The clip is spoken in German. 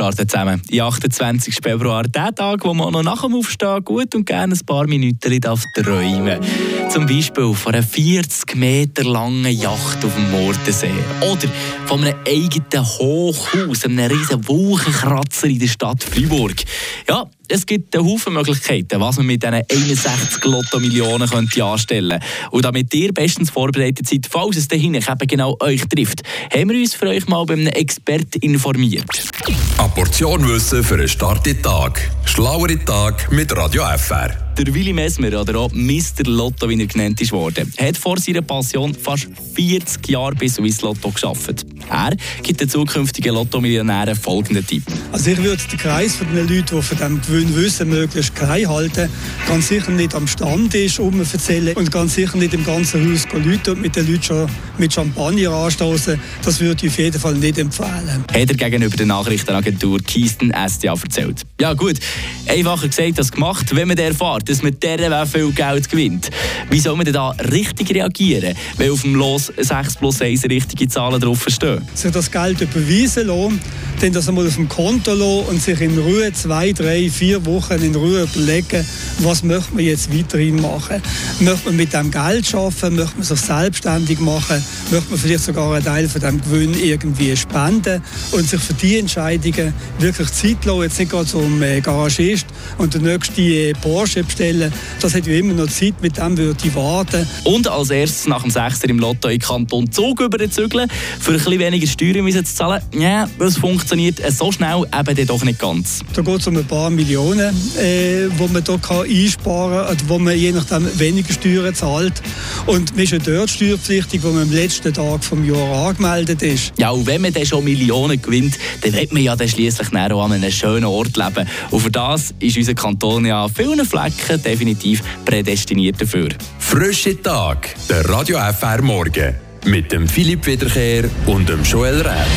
starten zusammen. Am 28. Februar, der Tag, wo man noch nach dem Aufstehen gut und gerne ein paar Minuten darf träumen Zum Beispiel von einer 40 Meter langen Yacht auf dem Mordensee. Oder von einem eigenen Hochhaus, einem riesen Wolkenkratzer in der Stadt Freiburg. Ja, es gibt einen Haufen Möglichkeiten, was man mit diesen 61 Lotto-Millionen könnte anstellen Und damit ihr bestens vorbereitet seid, falls es dahin eben genau euch trifft, haben wir uns für euch mal bei einem Experten informiert. Eine Portion Wissen für einen starken Tag. Schlauere Tag mit Radio FR. Der Willi Messmer, oder auch Mr. Lotto, wie er genannt ist worden, hat vor seiner Passion fast 40 Jahre bei Swiss Lotto geschafft. Er gibt den zukünftigen Lotto-Millionären folgenden Tipp. Also ich würde den Kreis von den Leuten, die von diesem Gewinn wissen, möglichst klein halten. Ganz sicher nicht am Stand ist, um erzählen und ganz sicher nicht im ganzen Haus Leute und mit den Leuten schon mit Champagner anstoßen. Das würde ich auf jeden Fall nicht empfehlen. Hat er gegenüber der Nachrichtenagentur Keystone SDA erzählt. Ja gut, einfacher gesagt als gemacht, wenn man erfährt, dass man dieser viel Geld gewinnt. Wie soll man denn da richtig reagieren, wenn auf dem Los 6 plus 1 richtige Zahlen draufstehen? Sich das Geld überweisen lassen, dann das einmal auf dem Konto lassen und sich in Ruhe zwei, drei, vier Wochen in Ruhe überlegen, was möchte man jetzt weiterhin machen. Möchte man mit dem Geld arbeiten, möchte man sich selbstständig machen, möchte man vielleicht sogar einen Teil von dem Gewinn irgendwie spenden und sich für die Entscheidungen wirklich Zeit lassen, jetzt nicht gerade zum äh, Garagist und der nächste äh, Porsche bestellen. Das hat ja immer noch Zeit, mit dem würde ich warten. Und als erstes nach dem Sechster im Lotto in Kanton Zug überzügeln, für ein bisschen weniger Steuern zu zahlen. Ja, das funktioniert so schnell eben doch nicht ganz. Da geht es um ein paar Millionen, äh, wo man hier kann einsparen kann, wo man je nachdem weniger Steuern zahlt. Und man ist ja dort steuerpflichtig, wo man am letzten Tag des Jahres angemeldet ist. Ja, und wenn man dann schon Millionen gewinnt, dann wird man ja dann schliesslich auch an einem schönen Ort leben. Und für das ist unser Kanton ja an vielen Flecken definitiv prädestiniert dafür. Frische Tag, der Radio FR Morgen. Mit dem Philipp Wiederkehr und dem Joel Rätz.